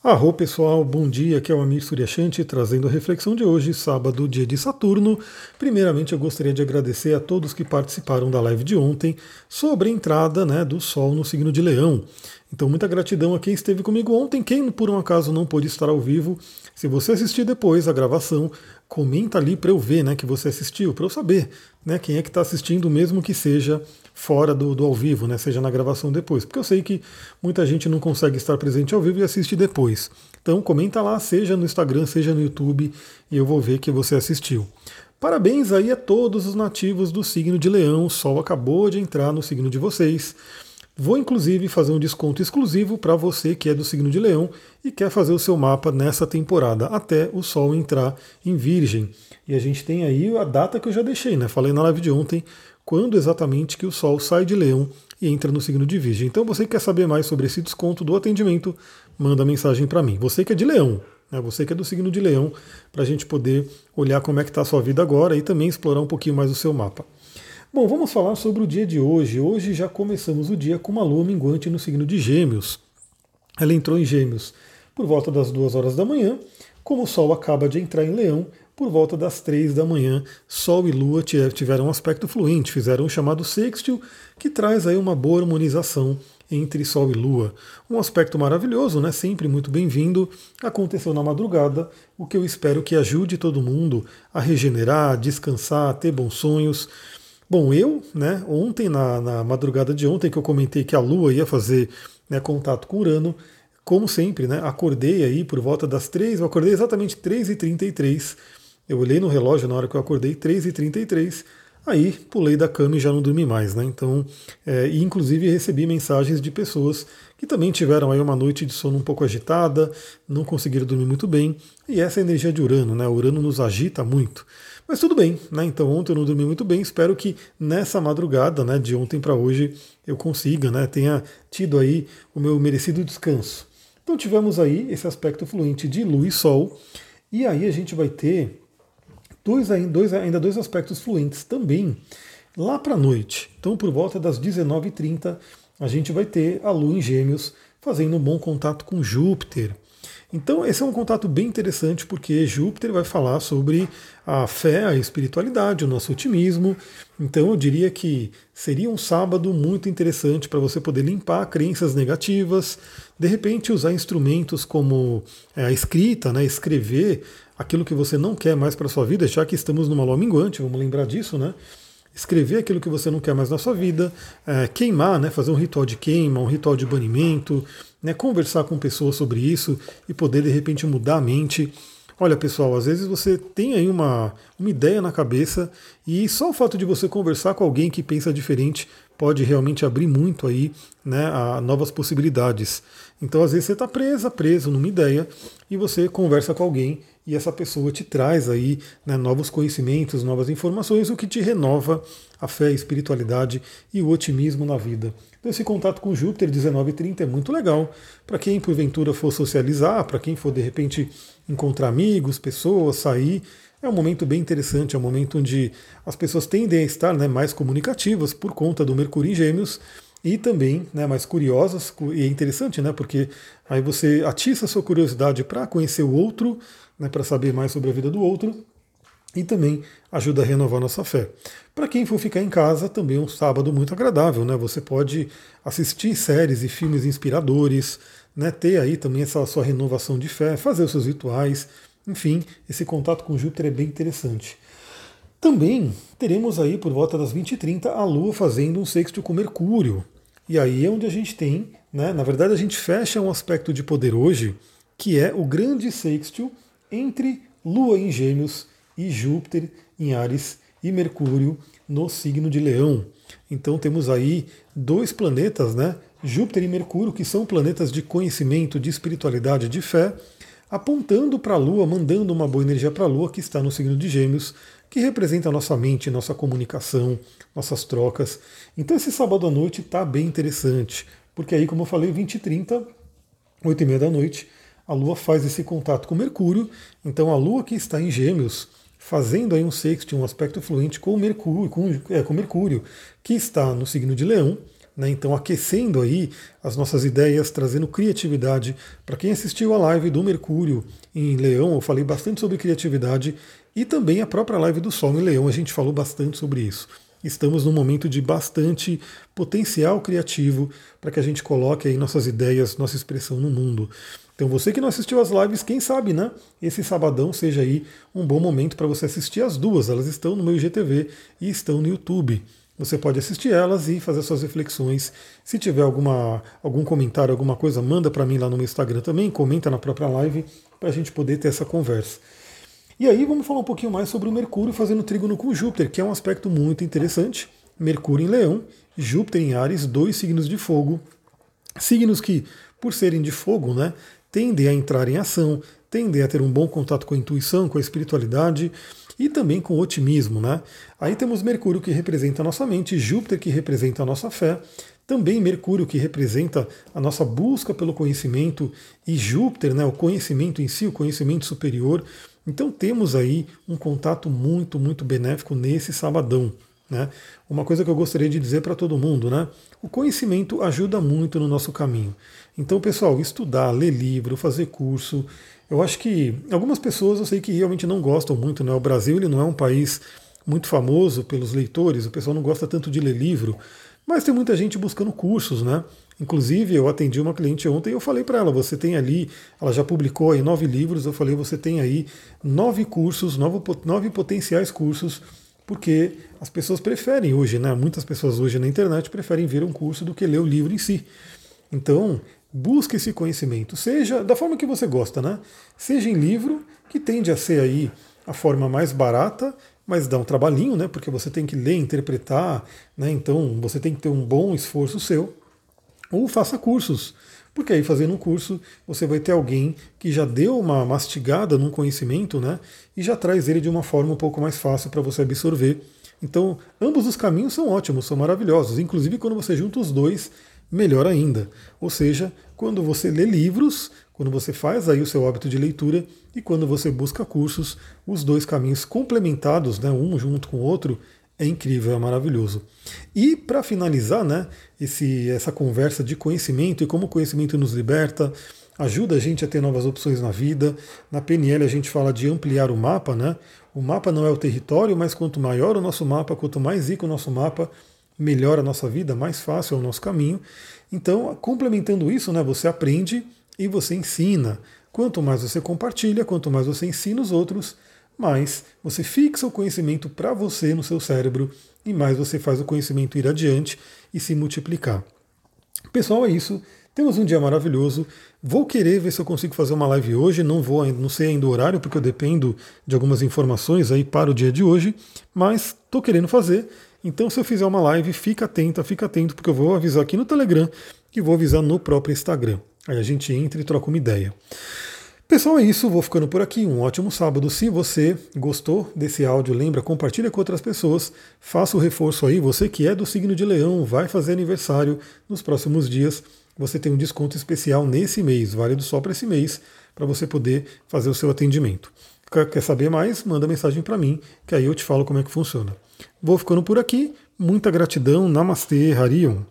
Arro pessoal, bom dia, aqui é o Amir Suryashanti trazendo a reflexão de hoje, sábado, dia de Saturno. Primeiramente eu gostaria de agradecer a todos que participaram da live de ontem sobre a entrada né, do Sol no signo de Leão. Então muita gratidão a quem esteve comigo ontem, quem por um acaso não pôde estar ao vivo, se você assistir depois a gravação, comenta ali para eu ver né, que você assistiu, para eu saber né, quem é que está assistindo, mesmo que seja fora do, do ao vivo, né, seja na gravação depois, porque eu sei que muita gente não consegue estar presente ao vivo e assiste depois. Então comenta lá, seja no Instagram, seja no YouTube, e eu vou ver que você assistiu. Parabéns aí a todos os nativos do signo de Leão, o Sol acabou de entrar no signo de vocês. Vou inclusive fazer um desconto exclusivo para você que é do signo de Leão e quer fazer o seu mapa nessa temporada, até o Sol entrar em Virgem. E a gente tem aí a data que eu já deixei, né? Falei na live de ontem, quando exatamente que o Sol sai de Leão e entra no signo de Virgem. Então você quer saber mais sobre esse desconto do atendimento, manda mensagem para mim. Você que é de Leão, né, você que é do signo de Leão, para a gente poder olhar como é que está a sua vida agora e também explorar um pouquinho mais o seu mapa. Bom, vamos falar sobre o dia de hoje. Hoje já começamos o dia com uma lua minguante no signo de Gêmeos. Ela entrou em Gêmeos por volta das duas horas da manhã. Como o Sol acaba de entrar em Leão, por volta das três da manhã, Sol e Lua tiveram um aspecto fluente, fizeram um chamado sextil, que traz aí uma boa harmonização entre Sol e Lua. Um aspecto maravilhoso, né? Sempre muito bem-vindo. Aconteceu na madrugada, o que eu espero que ajude todo mundo a regenerar, descansar, ter bons sonhos. Bom, eu, né, ontem, na, na madrugada de ontem, que eu comentei que a Lua ia fazer né, contato com Urano, como sempre, né, acordei aí por volta das três, eu acordei exatamente 3h33 eu olhei no relógio na hora que eu acordei, 3h33, aí pulei da cama e já não dormi mais, né? Então, é, e inclusive recebi mensagens de pessoas que também tiveram aí uma noite de sono um pouco agitada, não conseguiram dormir muito bem, e essa é energia de Urano, né? Urano nos agita muito. Mas tudo bem, né? Então ontem eu não dormi muito bem, espero que nessa madrugada, né, de ontem para hoje, eu consiga, né, tenha tido aí o meu merecido descanso. Então tivemos aí esse aspecto fluente de Lua e Sol, e aí a gente vai ter dois, dois, ainda dois aspectos fluentes também lá para a noite. Então, por volta das 19h30, a gente vai ter a Lua em Gêmeos fazendo um bom contato com Júpiter. Então, esse é um contato bem interessante porque Júpiter vai falar sobre a fé, a espiritualidade, o nosso otimismo. Então, eu diria que seria um sábado muito interessante para você poder limpar crenças negativas, de repente usar instrumentos como é, a escrita, né, escrever aquilo que você não quer mais para sua vida, já que estamos numa lua minguante, vamos lembrar disso, né? Escrever aquilo que você não quer mais na sua vida, é, queimar, né? fazer um ritual de queima, um ritual de banimento, né? conversar com pessoas sobre isso e poder de repente mudar a mente. Olha, pessoal, às vezes você tem aí uma, uma ideia na cabeça e só o fato de você conversar com alguém que pensa diferente pode realmente abrir muito aí né, a novas possibilidades. Então, às vezes, você está presa, preso numa ideia e você conversa com alguém e essa pessoa te traz aí né, novos conhecimentos, novas informações, o que te renova a fé, a espiritualidade e o otimismo na vida. Então esse contato com Júpiter 1930 é muito legal para quem porventura for socializar, para quem for de repente encontrar amigos, pessoas, sair. É um momento bem interessante, é um momento onde as pessoas tendem a estar né, mais comunicativas por conta do Mercúrio em Gêmeos e também né, mais curiosas. E é interessante, né, porque aí você atiça a sua curiosidade para conhecer o outro, né, para saber mais sobre a vida do outro e também ajuda a renovar nossa fé. Para quem for ficar em casa, também é um sábado muito agradável, né? Você pode assistir séries e filmes inspiradores, né? ter aí também essa sua renovação de fé, fazer os seus rituais, enfim, esse contato com Júpiter é bem interessante. Também teremos aí por volta das 20h30 a Lua fazendo um sexto com Mercúrio. E aí é onde a gente tem, né? Na verdade, a gente fecha um aspecto de poder hoje, que é o grande sextil entre Lua em Gêmeos e Júpiter em Ares e Mercúrio no signo de Leão. Então temos aí dois planetas, né? Júpiter e Mercúrio, que são planetas de conhecimento, de espiritualidade, de fé, apontando para a Lua, mandando uma boa energia para a Lua, que está no signo de Gêmeos, que representa a nossa mente, nossa comunicação, nossas trocas. Então esse sábado à noite está bem interessante, porque aí, como eu falei, 20 e 30, 8 e meia da noite, a Lua faz esse contato com Mercúrio. Então a Lua que está em Gêmeos fazendo aí um sexto, um aspecto fluente com Mercúrio, com, é, com Mercúrio, que está no signo de Leão, né? Então aquecendo aí as nossas ideias, trazendo criatividade. Para quem assistiu a live do Mercúrio em Leão, eu falei bastante sobre criatividade e também a própria live do Sol em Leão, a gente falou bastante sobre isso. Estamos num momento de bastante potencial criativo para que a gente coloque aí nossas ideias, nossa expressão no mundo. Então você que não assistiu as lives, quem sabe, né? Esse sabadão seja aí um bom momento para você assistir as duas. Elas estão no meu IGTV e estão no YouTube. Você pode assistir elas e fazer suas reflexões. Se tiver alguma, algum comentário, alguma coisa, manda para mim lá no meu Instagram também, comenta na própria live para a gente poder ter essa conversa. E aí vamos falar um pouquinho mais sobre o Mercúrio fazendo trígono com Júpiter, que é um aspecto muito interessante. Mercúrio em Leão, Júpiter em Ares, dois signos de fogo. Signos que, por serem de fogo, né, tendem a entrar em ação, tendem a ter um bom contato com a intuição, com a espiritualidade e também com otimismo. Né? Aí temos Mercúrio que representa a nossa mente, Júpiter que representa a nossa fé, também Mercúrio que representa a nossa busca pelo conhecimento e Júpiter, né, o conhecimento em si, o conhecimento superior. Então temos aí um contato muito, muito benéfico nesse sabadão. Né? Uma coisa que eu gostaria de dizer para todo mundo, né? O conhecimento ajuda muito no nosso caminho. Então, pessoal, estudar, ler livro, fazer curso. Eu acho que algumas pessoas eu sei que realmente não gostam muito, né? O Brasil ele não é um país muito famoso pelos leitores, o pessoal não gosta tanto de ler livro, mas tem muita gente buscando cursos, né? Inclusive, eu atendi uma cliente ontem e eu falei para ela: você tem ali, ela já publicou aí nove livros, eu falei, você tem aí nove cursos, nove, nove potenciais cursos porque as pessoas preferem hoje, né? Muitas pessoas hoje na internet preferem ver um curso do que ler o livro em si. Então, busque esse conhecimento, seja da forma que você gosta, né? Seja em livro, que tende a ser aí a forma mais barata, mas dá um trabalhinho, né? Porque você tem que ler, interpretar, né? Então você tem que ter um bom esforço seu. Ou faça cursos. Porque aí fazendo um curso, você vai ter alguém que já deu uma mastigada num conhecimento, né? E já traz ele de uma forma um pouco mais fácil para você absorver. Então, ambos os caminhos são ótimos, são maravilhosos. Inclusive, quando você junta os dois, melhor ainda. Ou seja, quando você lê livros, quando você faz aí o seu hábito de leitura e quando você busca cursos, os dois caminhos complementados, né, um junto com o outro, é incrível, é maravilhoso. E para finalizar, né, esse, essa conversa de conhecimento e como o conhecimento nos liberta, ajuda a gente a ter novas opções na vida. Na PNL a gente fala de ampliar o mapa, né? O mapa não é o território, mas quanto maior o nosso mapa, quanto mais rico o nosso mapa, melhor a nossa vida, mais fácil é o nosso caminho. Então, complementando isso, né, você aprende e você ensina. Quanto mais você compartilha, quanto mais você ensina os outros, mais você fixa o conhecimento para você no seu cérebro e mais você faz o conhecimento ir adiante e se multiplicar. Pessoal, é isso. Temos um dia maravilhoso. Vou querer ver se eu consigo fazer uma live hoje. Não vou, não sei ainda o horário, porque eu dependo de algumas informações aí para o dia de hoje, mas estou querendo fazer. Então, se eu fizer uma live, fica atenta, fica atento, porque eu vou avisar aqui no Telegram e vou avisar no próprio Instagram. Aí a gente entra e troca uma ideia. Pessoal, é isso. Vou ficando por aqui. Um ótimo sábado. Se você gostou desse áudio, lembra, compartilha com outras pessoas. Faça o reforço aí. Você que é do signo de Leão, vai fazer aniversário nos próximos dias. Você tem um desconto especial nesse mês, válido só para esse mês, para você poder fazer o seu atendimento. Quer saber mais? Manda mensagem para mim, que aí eu te falo como é que funciona. Vou ficando por aqui. Muita gratidão. Namastê, Harion.